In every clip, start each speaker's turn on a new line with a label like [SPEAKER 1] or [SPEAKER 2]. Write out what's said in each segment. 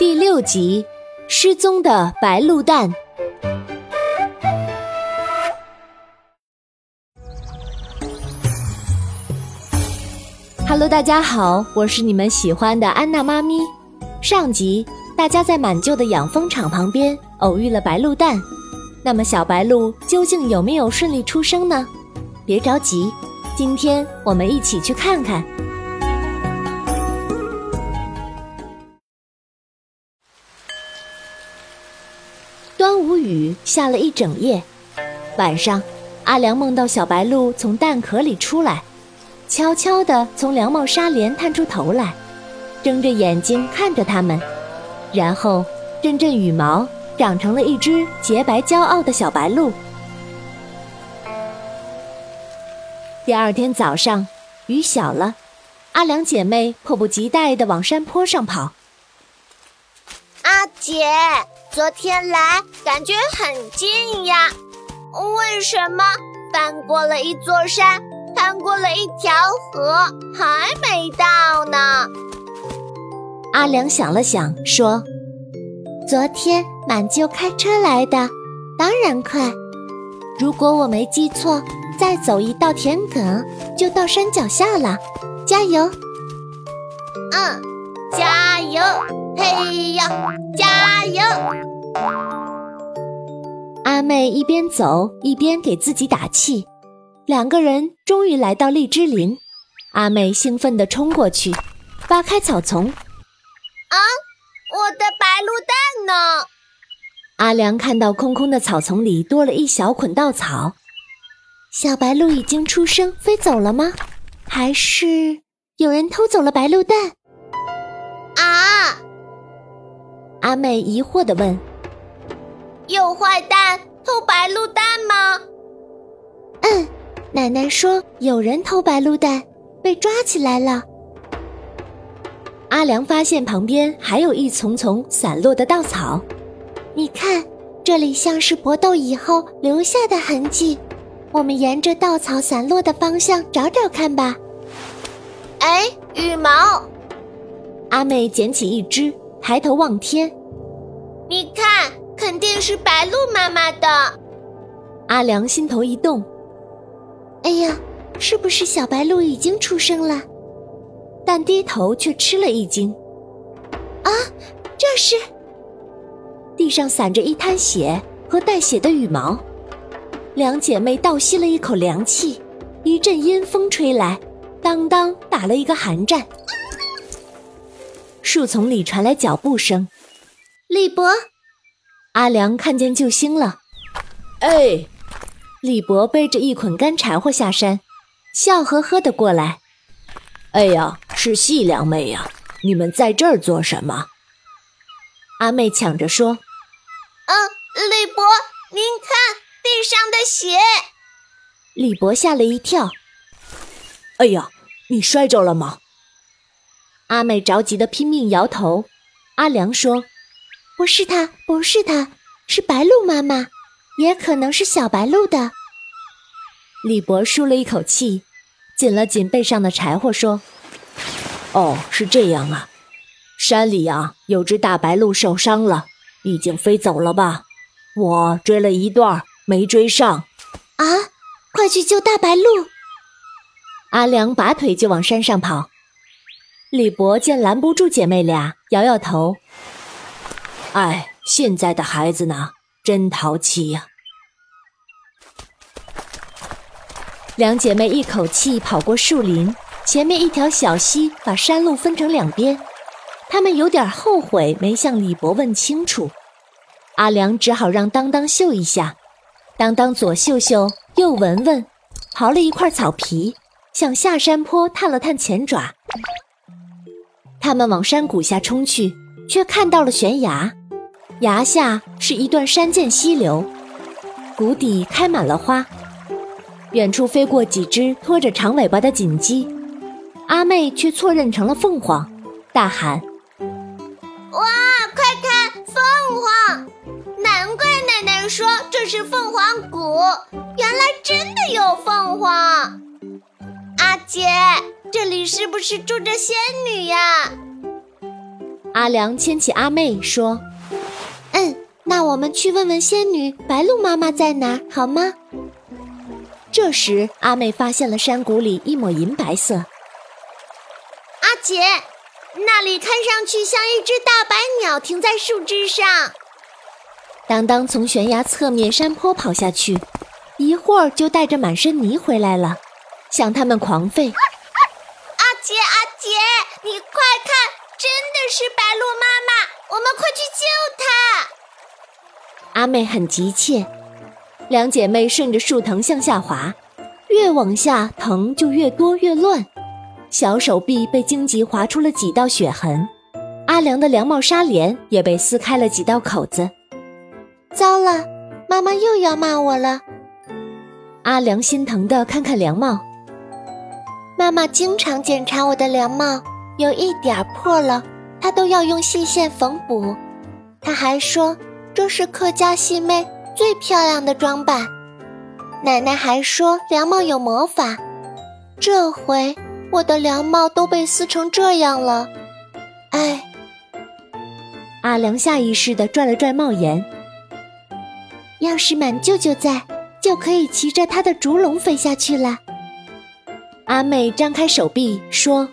[SPEAKER 1] 第六集：失踪的白鹿蛋。Hello，大家好，我是你们喜欢的安娜妈咪。上集大家在满旧的养蜂场旁边偶遇了白鹿蛋，那么小白鹿究竟有没有顺利出生呢？别着急，今天我们一起去看看。雨下了一整夜，晚上，阿良梦到小白鹿从蛋壳里出来，悄悄地从凉帽纱帘探出头来，睁着眼睛看着他们，然后阵阵羽毛长成了一只洁白骄傲的小白鹿。第二天早上，雨小了，阿良姐妹迫不及待地往山坡上跑。
[SPEAKER 2] 阿姐。昨天来感觉很近呀，为什么翻过了一座山，翻过了一条河，还没到呢？
[SPEAKER 1] 阿良想了想，说：“
[SPEAKER 3] 昨天满舅开车来的，当然快。如果我没记错，再走一道田埂就到山脚下了。加油！
[SPEAKER 2] 嗯，加油！嘿呀，加油！”
[SPEAKER 1] 阿妹一边走一边给自己打气。两个人终于来到荔枝林，阿妹兴奋地冲过去，扒开草丛。
[SPEAKER 2] 啊，我的白鹿蛋呢？
[SPEAKER 1] 阿良看到空空的草丛里多了一小捆稻草。
[SPEAKER 3] 小白鹿已经出生飞走了吗？还是有人偷走了白鹿蛋？
[SPEAKER 1] 阿妹疑惑地问。
[SPEAKER 2] 有坏蛋偷白鹿蛋吗？
[SPEAKER 3] 嗯，奶奶说有人偷白鹿蛋，被抓起来了。
[SPEAKER 1] 阿良发现旁边还有一丛丛散落的稻草，
[SPEAKER 3] 你看，这里像是搏斗以后留下的痕迹。我们沿着稻草散落的方向找找看吧。
[SPEAKER 2] 哎，羽毛！
[SPEAKER 1] 阿妹捡起一只，抬头望天，
[SPEAKER 2] 你看。肯定是白鹿妈妈的。
[SPEAKER 1] 阿良心头一动，
[SPEAKER 3] 哎呀，是不是小白鹿已经出生了？
[SPEAKER 1] 但低头却吃了一惊。
[SPEAKER 3] 啊，这是！
[SPEAKER 1] 地上散着一滩血和带血的羽毛。两姐妹倒吸了一口凉气，一阵阴风吹来，当当打了一个寒战。树丛里传来脚步声，
[SPEAKER 3] 李博。
[SPEAKER 1] 阿良看见救星了，
[SPEAKER 4] 哎，
[SPEAKER 1] 李博背着一捆干柴火下山，笑呵呵的过来。
[SPEAKER 4] 哎呀，是细良妹呀，你们在这儿做什么？
[SPEAKER 1] 阿妹抢着说：“
[SPEAKER 2] 嗯，李博，您看地上的血。”
[SPEAKER 1] 李博吓了一跳。
[SPEAKER 4] 哎呀，你摔着了吗？
[SPEAKER 1] 阿妹着急的拼命摇头。阿良说。
[SPEAKER 3] 不是他，不是他，是白鹿妈妈，也可能是小白鹿的。
[SPEAKER 1] 李博舒了一口气，紧了紧背上的柴火，说：“
[SPEAKER 4] 哦，是这样啊，山里啊有只大白鹿受伤了，已经飞走了吧？我追了一段，没追上。
[SPEAKER 3] 啊，快去救大白鹿！”
[SPEAKER 1] 阿良拔腿就往山上跑。李博见拦不住姐妹俩，摇摇头。
[SPEAKER 4] 哎，现在的孩子呢，真淘气呀！
[SPEAKER 1] 两姐妹一口气跑过树林，前面一条小溪把山路分成两边。他们有点后悔没向李博问清楚。阿良只好让当当嗅一下，当当左嗅嗅，右闻闻，刨了一块草皮，向下山坡探了探前爪。他们往山谷下冲去，却看到了悬崖。崖下是一段山涧溪流，谷底开满了花。远处飞过几只拖着长尾巴的锦鸡，阿妹却错认成了凤凰，大喊：“
[SPEAKER 2] 哇，快看，凤凰！难怪奶奶说这是凤凰谷，原来真的有凤凰。阿姐，这里是不是住着仙女呀？”
[SPEAKER 1] 阿良牵起阿妹说：“
[SPEAKER 3] 嗯，那我们去问问仙女白鹿妈妈在哪儿，好吗？”
[SPEAKER 1] 这时，阿妹发现了山谷里一抹银白色。
[SPEAKER 2] 阿姐，那里看上去像一只大白鸟停在树枝上。
[SPEAKER 1] 当当从悬崖侧面山坡跑下去，一会儿就带着满身泥回来了，向他们狂吠。
[SPEAKER 2] 阿姐，阿姐，你快看，真的是白鹿妈妈，我们快去救
[SPEAKER 1] 她！阿妹很急切，两姐妹顺着树藤向下滑，越往下藤就越多越乱，小手臂被荆棘划出了几道血痕，阿良的凉帽纱帘也被撕开了几道口子。
[SPEAKER 3] 糟了，妈妈又要骂我了。
[SPEAKER 1] 阿良心疼的看看凉帽。
[SPEAKER 3] 妈妈经常检查我的凉帽，有一点破了，她都要用细线缝补。她还说这是客家细妹最漂亮的装扮。奶奶还说凉帽有魔法。这回我的凉帽都被撕成这样了，哎！
[SPEAKER 1] 阿良下意识地拽了拽帽檐。
[SPEAKER 3] 要是满舅舅在，就可以骑着他的竹笼飞下去了。
[SPEAKER 1] 阿妹张开手臂说：“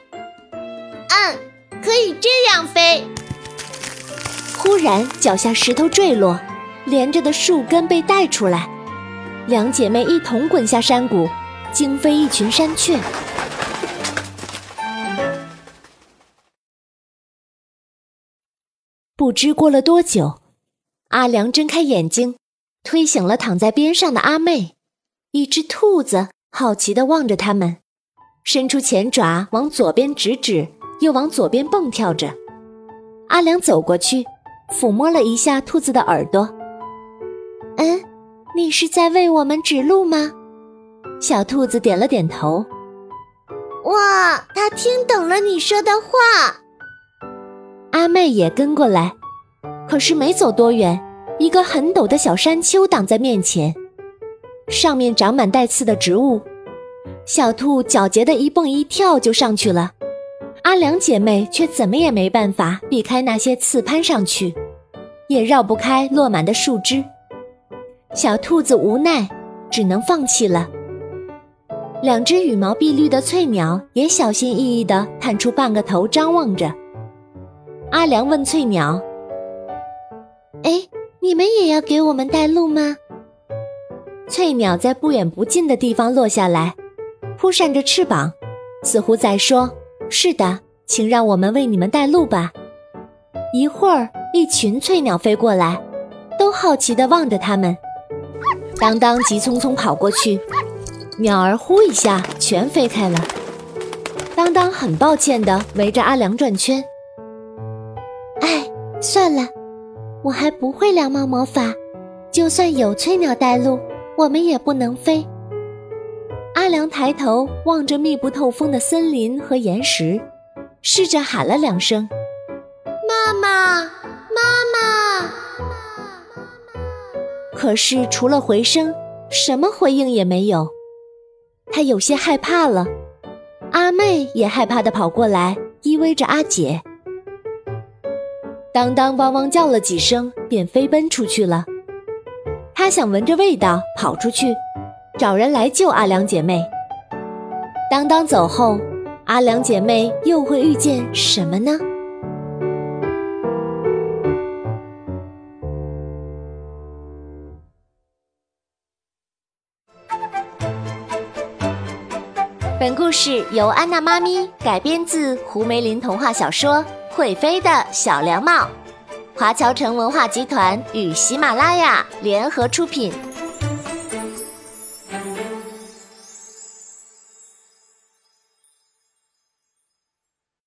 [SPEAKER 2] 嗯，可以这样飞。”
[SPEAKER 1] 忽然，脚下石头坠落，连着的树根被带出来，两姐妹一同滚下山谷，惊飞一群山雀。不知过了多久，阿良睁开眼睛，推醒了躺在边上的阿妹。一只兔子好奇地望着他们。伸出前爪往左边指指，又往左边蹦跳着。阿良走过去，抚摸了一下兔子的耳朵。
[SPEAKER 3] 嗯，你是在为我们指路吗？
[SPEAKER 1] 小兔子点了点头。
[SPEAKER 2] 哇，它听懂了你说的话。
[SPEAKER 1] 阿妹也跟过来，可是没走多远，一个很陡的小山丘挡在面前，上面长满带刺的植物。小兔狡黠的一蹦一跳就上去了，阿良姐妹却怎么也没办法避开那些刺攀上去，也绕不开落满的树枝。小兔子无奈，只能放弃了。两只羽毛碧绿的翠鸟也小心翼翼地探出半个头张望着。阿良问翠鸟：“
[SPEAKER 3] 哎，你们也要给我们带路吗？”
[SPEAKER 1] 翠鸟在不远不近的地方落下来。扑扇着翅膀，似乎在说：“是的，请让我们为你们带路吧。”一会儿，一群翠鸟飞过来，都好奇地望着他们。当当急匆匆跑过去，鸟儿呼一下全飞开了。当当很抱歉地围着阿良转圈。
[SPEAKER 3] 哎，算了，我还不会凉帽魔法，就算有翠鸟带路，我们也不能飞。阿良抬头望着密不透风的森林和岩石，试着喊了两声：“
[SPEAKER 2] 妈妈，妈妈！”
[SPEAKER 1] 可是除了回声，什么回应也没有。他有些害怕了。阿妹也害怕的跑过来，依偎着阿姐。当当汪汪叫了几声，便飞奔出去了。他想闻着味道跑出去。找人来救阿良姐妹。当当走后，阿良姐妹又会遇见什么呢？本故事由安娜妈咪改编自胡梅林童话小说《会飞的小凉帽》，华侨城文化集团与喜马拉雅联合出品。